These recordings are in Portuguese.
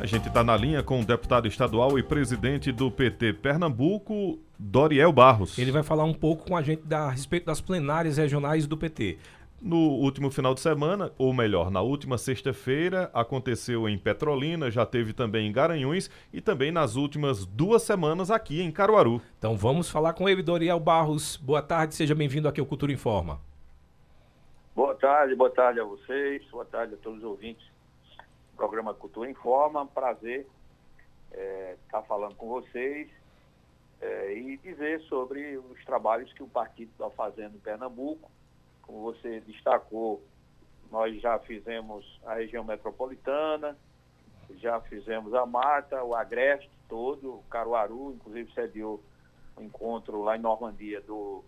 A gente está na linha com o deputado estadual e presidente do PT Pernambuco, Doriel Barros. Ele vai falar um pouco com a gente da, a respeito das plenárias regionais do PT. No último final de semana, ou melhor, na última sexta-feira, aconteceu em Petrolina, já teve também em Garanhuns e também nas últimas duas semanas aqui em Caruaru. Então vamos falar com ele, Doriel Barros. Boa tarde, seja bem-vindo aqui ao Cultura Informa. Boa tarde, boa tarde a vocês, boa tarde a todos os ouvintes programa Cultura Informa. Prazer estar é, tá falando com vocês é, e dizer sobre os trabalhos que o partido está fazendo em Pernambuco. Como você destacou, nós já fizemos a região metropolitana, já fizemos a Mata, o Agreste todo, o Caruaru, inclusive sediou um encontro lá em Normandia do,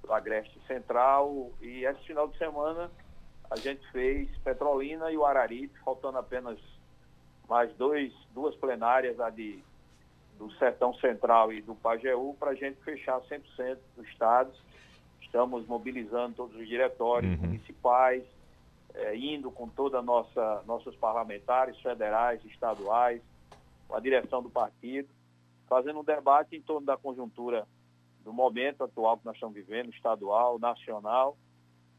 do Agreste Central. E esse final de semana a gente fez Petrolina e o Araripe, faltando apenas mais dois, duas plenárias, a de, do Sertão Central e do Pajeú, para a gente fechar 100% dos estados. Estamos mobilizando todos os diretórios uhum. municipais, é, indo com toda a nossa nossos parlamentares federais, estaduais, com a direção do partido, fazendo um debate em torno da conjuntura do momento atual que nós estamos vivendo, estadual, nacional,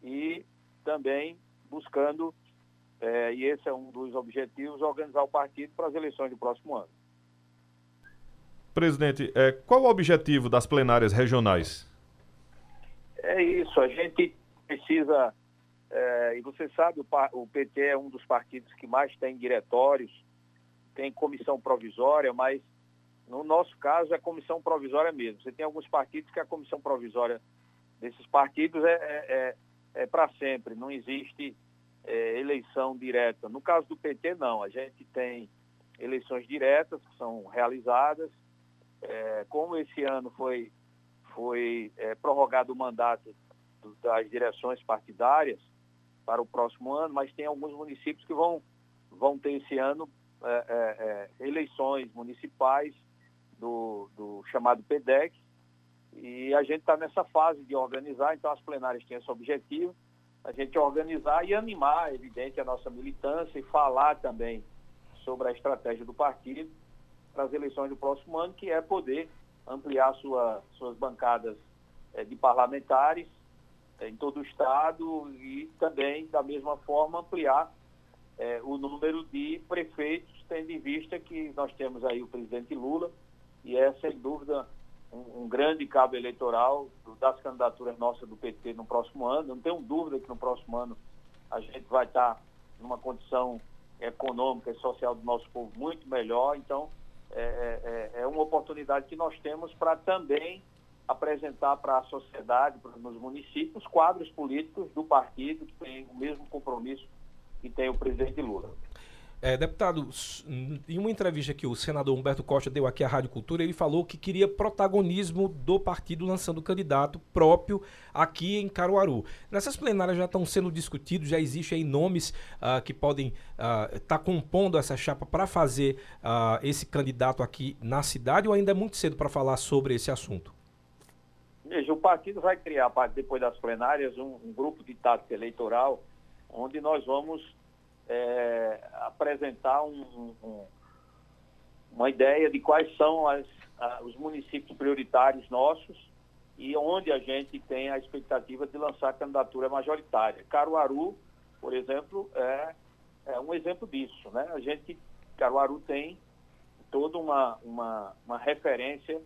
e também buscando, é, e esse é um dos objetivos, organizar o partido para as eleições do próximo ano. Presidente, é, qual o objetivo das plenárias regionais? É isso, a gente precisa, é, e você sabe, o, o PT é um dos partidos que mais tem diretórios, tem comissão provisória, mas no nosso caso é comissão provisória mesmo. Você tem alguns partidos que a comissão provisória desses partidos é, é, é para sempre, não existe é, eleição direta. No caso do PT, não. A gente tem eleições diretas que são realizadas. É, como esse ano foi, foi é, prorrogado o mandato das direções partidárias para o próximo ano, mas tem alguns municípios que vão, vão ter esse ano é, é, eleições municipais do, do chamado PEDEC, e a gente está nessa fase de organizar, então as plenárias têm esse objetivo, a gente organizar e animar, é evidente, a nossa militância e falar também sobre a estratégia do partido para as eleições do próximo ano, que é poder ampliar sua, suas bancadas é, de parlamentares é, em todo o Estado e também, da mesma forma, ampliar é, o número de prefeitos, tendo em vista que nós temos aí o presidente Lula, e é, sem dúvida, um, um, grande cabo eleitoral das candidaturas nossas do PT no próximo ano. Não tenho dúvida que no próximo ano a gente vai estar numa condição econômica e social do nosso povo muito melhor. Então, é, é, é uma oportunidade que nós temos para também apresentar para a sociedade, para nos municípios, quadros políticos do partido que tem o mesmo compromisso que tem o presidente Lula. É, deputado, em uma entrevista que o senador Humberto Costa deu aqui à Rádio Cultura, ele falou que queria protagonismo do partido lançando candidato próprio aqui em Caruaru. Nessas plenárias já estão sendo discutidos, já existem nomes uh, que podem estar uh, tá compondo essa chapa para fazer uh, esse candidato aqui na cidade ou ainda é muito cedo para falar sobre esse assunto? Veja, o partido vai criar, depois das plenárias, um, um grupo de tática eleitoral onde nós vamos é, apresentar um, um, uma ideia de quais são as, a, os municípios prioritários nossos e onde a gente tem a expectativa de lançar candidatura majoritária. Caruaru, por exemplo, é, é um exemplo disso. Né? A gente, Caruaru tem toda uma, uma, uma referência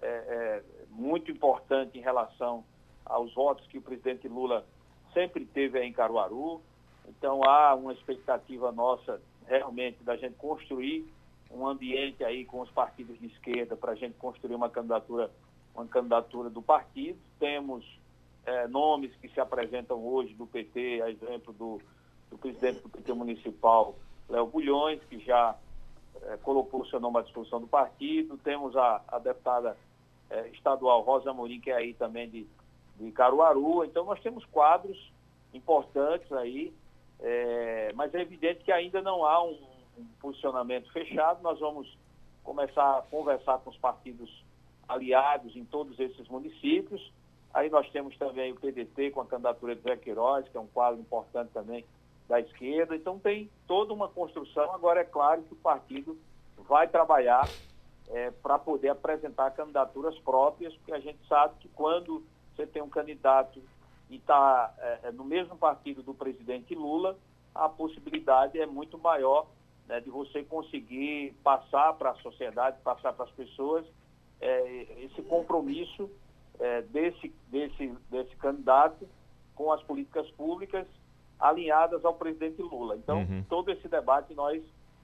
é, é, muito importante em relação aos votos que o presidente Lula sempre teve em Caruaru. Então há uma expectativa nossa realmente da gente construir um ambiente aí com os partidos de esquerda para a gente construir uma candidatura, uma candidatura do partido. Temos é, nomes que se apresentam hoje do PT, a exemplo do, do presidente do PT municipal, Léo Bulhões, que já é, colocou o seu nome à disposição do partido. Temos a, a deputada é, estadual Rosa Amorim, que é aí também de, de Caruaru. Então nós temos quadros importantes aí é, mas é evidente que ainda não há um, um, posicionamento fechado. Nós vamos começar a conversar com os partidos aliados em todos esses municípios. Aí nós temos também o PDT com a candidatura de Zé Queiroz, que é um quadro importante também da esquerda. Então tem toda uma construção. Agora é claro que o partido vai trabalhar é, para poder apresentar candidaturas próprias, porque a gente sabe que quando você tem um candidato e está é, é, no mesmo partido do presidente Lula, a possibilidade é muito maior né, de você conseguir passar para a sociedade, passar para as pessoas é, esse compromisso é, desse, desse, desse candidato com as políticas públicas alinhadas ao presidente Lula. Então, uhum. todo esse debate nós,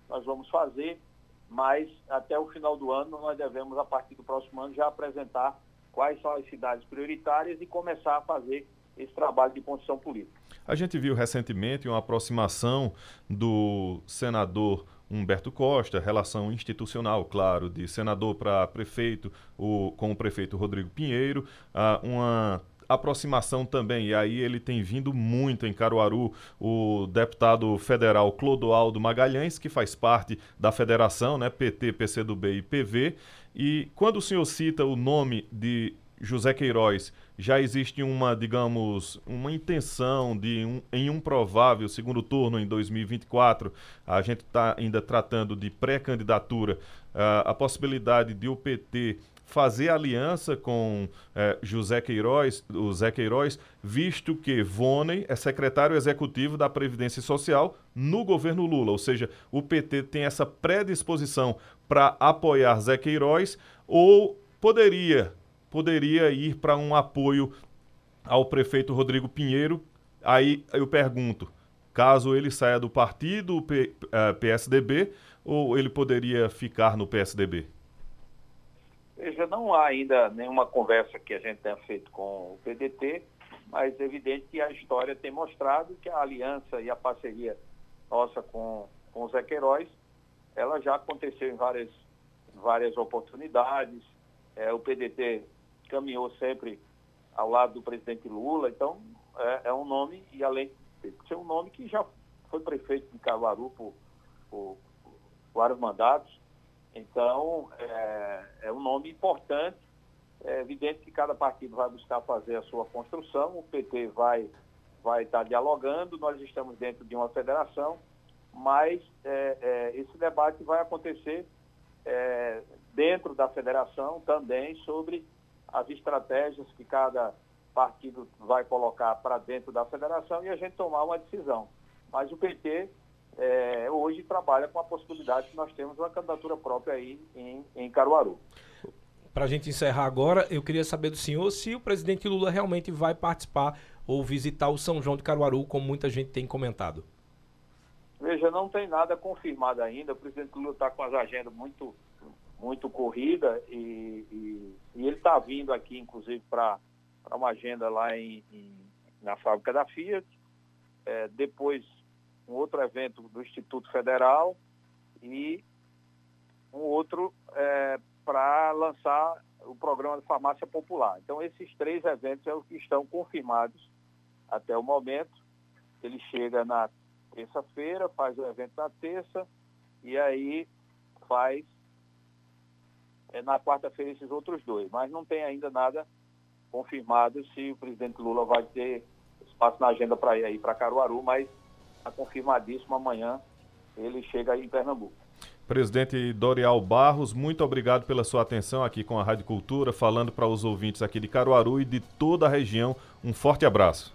nós vamos fazer, mas até o final do ano nós devemos, a partir do próximo ano, já apresentar quais são as cidades prioritárias e começar a fazer esse trabalho de construção política. A gente viu recentemente uma aproximação do senador Humberto Costa, relação institucional, claro, de senador para prefeito, o, com o prefeito Rodrigo Pinheiro, uh, uma aproximação também, e aí ele tem vindo muito em Caruaru, o deputado federal Clodoaldo Magalhães, que faz parte da federação, né, PT, PCdoB e PV, e quando o senhor cita o nome de José Queiroz, já existe uma, digamos, uma intenção de um, em um provável segundo turno em 2024, a gente está ainda tratando de pré-candidatura, uh, a possibilidade de o PT fazer aliança com uh, José Queiroz, o Zé Queiroz, visto que Voney é secretário executivo da Previdência Social no governo Lula, ou seja, o PT tem essa predisposição para apoiar Zé Queiroz ou poderia poderia ir para um apoio ao prefeito Rodrigo Pinheiro. Aí eu pergunto, caso ele saia do partido P, uh, PSDB, ou ele poderia ficar no PSDB? Veja, não há ainda nenhuma conversa que a gente tenha feito com o PDT, mas é evidente que a história tem mostrado que a aliança e a parceria nossa com, com o Zé Queiroz, ela já aconteceu em várias, várias oportunidades. É, o PDT caminhou sempre ao lado do presidente Lula, então é, é um nome, e além de ser um nome que já foi prefeito de Caruaru por, por, por vários mandatos, então é, é, um nome importante. É evidente que cada partido vai buscar fazer a sua construção, o PT vai, vai estar dialogando, nós estamos dentro de uma federação, mas é, é, esse debate vai acontecer é, dentro da federação também sobre as estratégias que cada partido vai colocar para dentro da federação e a gente tomar uma decisão. Mas o PT é, hoje trabalha com a possibilidade que nós temos uma candidatura própria aí em, em Caruaru. Para a gente encerrar agora, eu queria saber do senhor se o presidente Lula realmente vai participar ou visitar o São João de Caruaru, como muita gente tem comentado. Veja, não tem nada confirmado ainda. O presidente Lula está com as agendas muito muito corrida e, e, está vindo aqui, inclusive, para uma agenda lá em, em, na fábrica da Fiat. É, depois, um outro evento do Instituto Federal e um outro é, para lançar o programa de farmácia popular. Então, esses três eventos é o que estão confirmados até o momento. Ele chega na terça-feira, faz o evento na terça e aí faz é, na quarta-feira esses outros dois. Mas não tem ainda nada confirmado se o presidente Lula vai ter espaço na agenda para ir para Caruaru, mas está confirmadíssimo amanhã ele chega aí em Pernambuco. Presidente Dorial Barros, muito obrigado pela sua atenção aqui com a Rádio Cultura, falando para os ouvintes aqui de Caruaru e de toda a região. Um forte abraço.